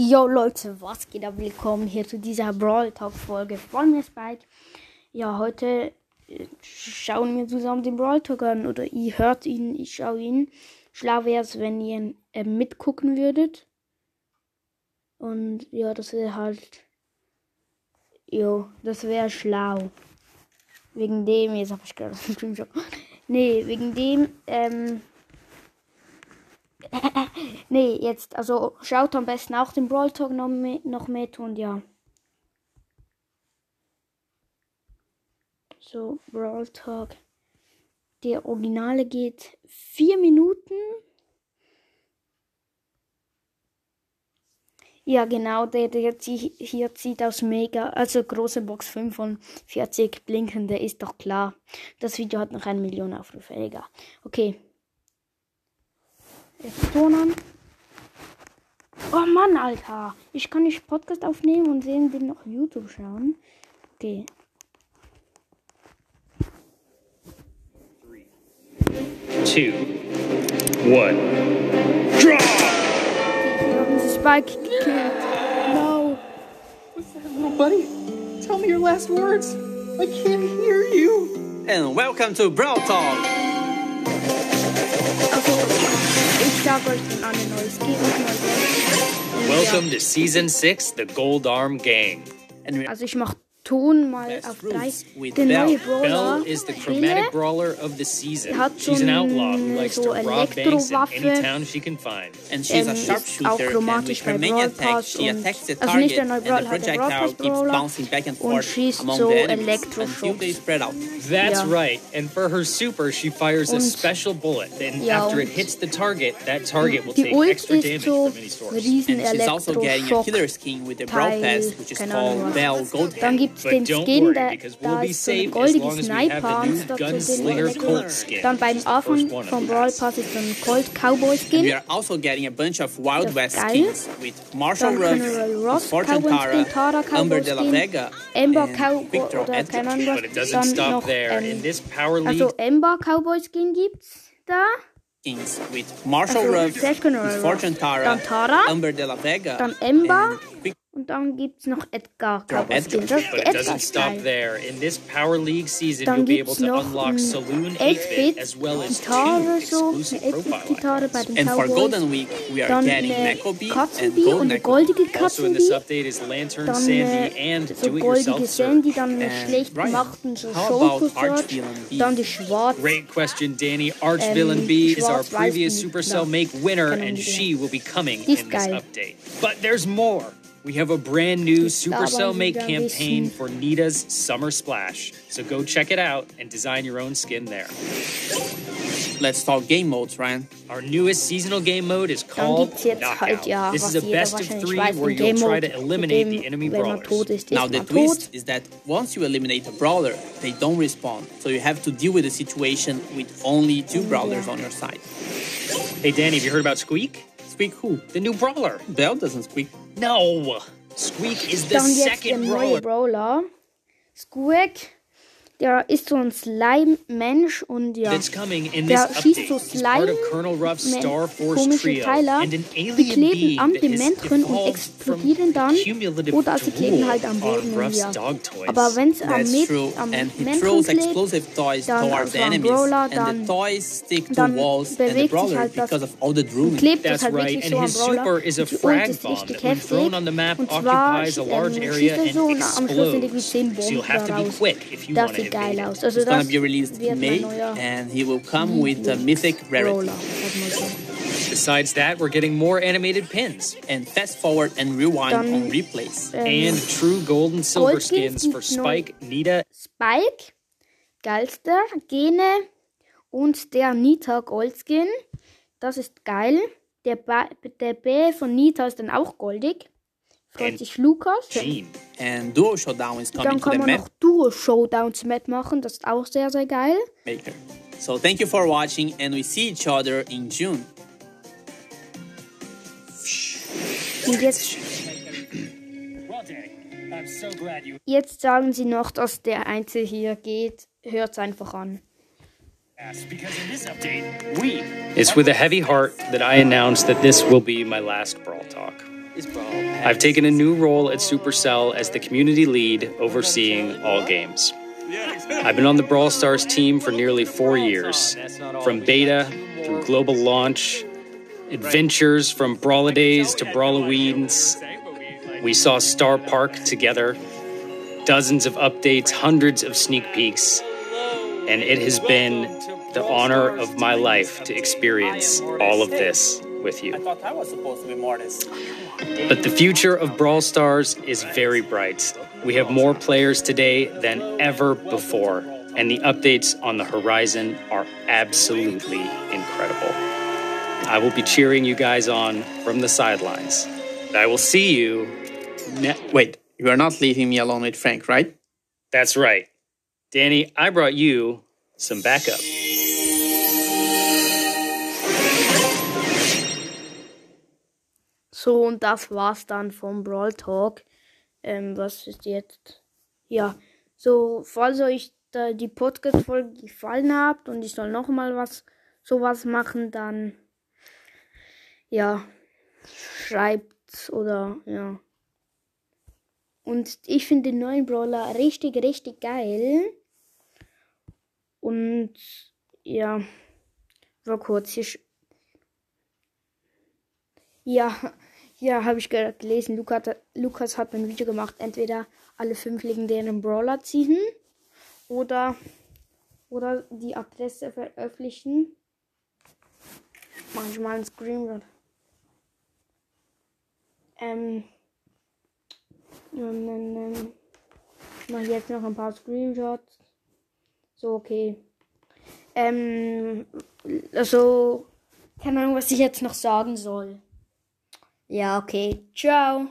Jo Leute, was geht ab? Willkommen hier zu dieser Brawl Talk Folge von mir Spike. Ja, heute äh, schauen wir zusammen den Brawl Talk an oder ihr hört ihn, ich schaue ihn. Schlau wäre es, wenn ihr äh, mitgucken würdet. Und ja, das wäre halt. Jo, das wäre schlau. Wegen dem, jetzt habe ich gerade einen Screenshot. Nee, wegen dem, ähm. nee, jetzt, also schaut am besten auch den Brawl Talk noch, mit, noch mit und ja. So, Brawl Talk. Der Originale geht vier Minuten. Ja, genau, der, der hier zieht aus Mega, also große Box 45 blinkende, ist doch klar. Das Video hat noch eine Million Aufrufe, egal. Okay. Jetzt Ton an. Oh Mann, Alter. Ich kann nicht Podcast aufnehmen und sehen den noch YouTube schauen. Okay. two, one. Draw! Spike killed. No. What's that, little buddy? Tell me your last words. I can't hear you. And welcome to Brawl Talk. Welcome to Season 6, the Gold Arm Gang. Also ich mach Ton mal auf drei. Der Bell. neue Brawler. Belle is the Brille. chromatic brawler of the season. Hat She's an so outlaw who likes so to rob banks in any town she can find. and she's Ähm, a sharpshooter. And with her mini Brawl attack, she attacks the also target, nicht der neue and the Brawler, der Brawl projectile keeps bouncing back and Und forth schießt among so the enemies until they spread out. That's Ja. right. And for her super, she fires a special bullet. And Ja, after it hits the target, that target will take Ult extra damage so from any source. And she's also getting a killer skin with the Brawl Pass, which is called. Bell Gold Hand. Den Skin, worry, da, ist so eine goldige Sniper anstatt so den Elektro. Skin. Dann beim Anfang one vom Brawl. Pass ist so ein Colt Cowboy And we Skin. are also getting a bunch of Wild West skins with Marshall Ruff, Fortune Tara, Skin, Tara Umber de la Skin, Vega, Ember Cowboy oder was. doesn't Dann noch, ähm, this Power League, also Ember Cowboy Skin gibt's da. skins with Marshall Also, Ruff. Fortune Tara, Dann Tara. Umber de la Vega, Dann Ember. And Vic- Und dann gibt's noch Edgar Ja, Cowboy Skin. Edgar. Das ist But it Edgar doesn't stop Style. there. In this Power League season, Dann you'll be able gibt's to noch unlock ein Saloon 8-Bit 8-Bit as well as Gitarre, two so eine exclusive 8-Bit profile Gitarre bei icons. den And for Cowboys. Golden Week, we are Dann getting eine Neko Bee and Katzenbee Gold und eine Neko. goldige Also in this Katzenbee. update is Lantern Dann Sandy äh, and so Do-It-Yourself goldige Search. Sandy, dann eine And schlecht Ryan, gemachten so how Schoko about Search. Archvillain B? Dann die schwarze. Great question, Danny. Archvillain Ähm, B is our previous Supercell ja, Make winner, and she will be coming in this update. But there's more. We have a brand new ist Supercell Make campaign for Nita's Summer Splash. So go check it out and design your own skin there. Let's talk game modes, Ryan. Our newest seasonal game mode is called Knockout. this is a best of three weiß, where you'll try to eliminate the enemy brawlers. Now the twist is that once you eliminate a brawler, they don't respawn. So you have to deal with the situation with only two brawlers on your side. Hey Danny, have you heard about Squeak? Squeak who? The new brawler. Bell doesn't squeak. No! Squeak is the Dann jetzt der second neue brawler. Brawler. Squeak. Der ist so ein Slime-Mensch und ja. Der schießt so He's part of Slime, Colonel Ruff's Men- Star Force komische trio Teile, and an die alien kleben am Dement drin und explodieren dann oder sie kleben halt am Boden und ja. Aber wenn es am, Met, am Dement throws klebt, dann also am. Brawler, dann- dann walls and the bewegt sich halt das- because of all the drooling. klebt es halt wirklich so am Brawler. Und die Ult ist richtig heftig. und zwar ähm, schießt er so und am Schluss sind irgendwie explodes. 10 So Bomben daraus. quick if sieht geil aus. Also It's gonna das be released wird in May, and he will come with a mythic rarity. Besides that, we're getting more animated pins And fast forward and rewind Dann, on replays. Ähm, and true gold and silver Gold skins for. Spike, Nita, Spike, Geilster, Gene und der Nita Goldskin. Das ist geil. Der, ba der B von Nita ist dann auch goldig. Freut And sich Lukas. Jean. And Duo Showdown is Dann kann man noch Duo Showdowns mitmachen. Das ist auch sehr, sehr geil. maker. So thank you for watching, and we see each other in June. Und jetzt, Well, Danny, I'm so glad you jetzt sagen sie noch, dass der Einzel hier geht. Hört's einfach an. It's with a heavy heart that I announce that this will be my last Brawl Talk. I've taken a new role at Supercell as the community lead overseeing all games. I've been on the Brawl Stars team for nearly four years, from beta through global launch, adventures from Brawladays to Brawloweens. We saw Star Park together, dozens of updates, hundreds of sneak peeks, and it has been the honor of my life to experience all of this with you. I thought I was supposed to be modest. But the future of Brawl Stars is very bright. We have more players today than ever before, and the updates on the horizon are absolutely incredible. I will be cheering you guys on from the sidelines. I will see you. Ne- Wait, you are not leaving me alone with Frank, right? That's right. Danny, I brought you some backup. So, und das war's dann vom Brawl Talk. Ähm, was ist jetzt? Ja, so, falls euch da die Podcast-Folge gefallen hat und ich soll noch mal was, sowas machen, dann, ja, schreibt oder, ja. Und ich finde den neuen Brawler richtig, richtig geil. Und, ja, war kurz hier. Ja, ja, habe ich ge- gelesen. Lukas, hat- Lukas hat ein Video gemacht. Entweder alle fünf legendären Brawler ziehen oder, oder die Adresse veröffentlichen. Mach ich mal einen Screenshot. Ähm, ähm, ähm, ähm, ich mache jetzt noch ein paar Screenshots. So, okay. Ähm, also, keine Ahnung, was ich jetzt noch sagen soll. Ja, okay. Ciao.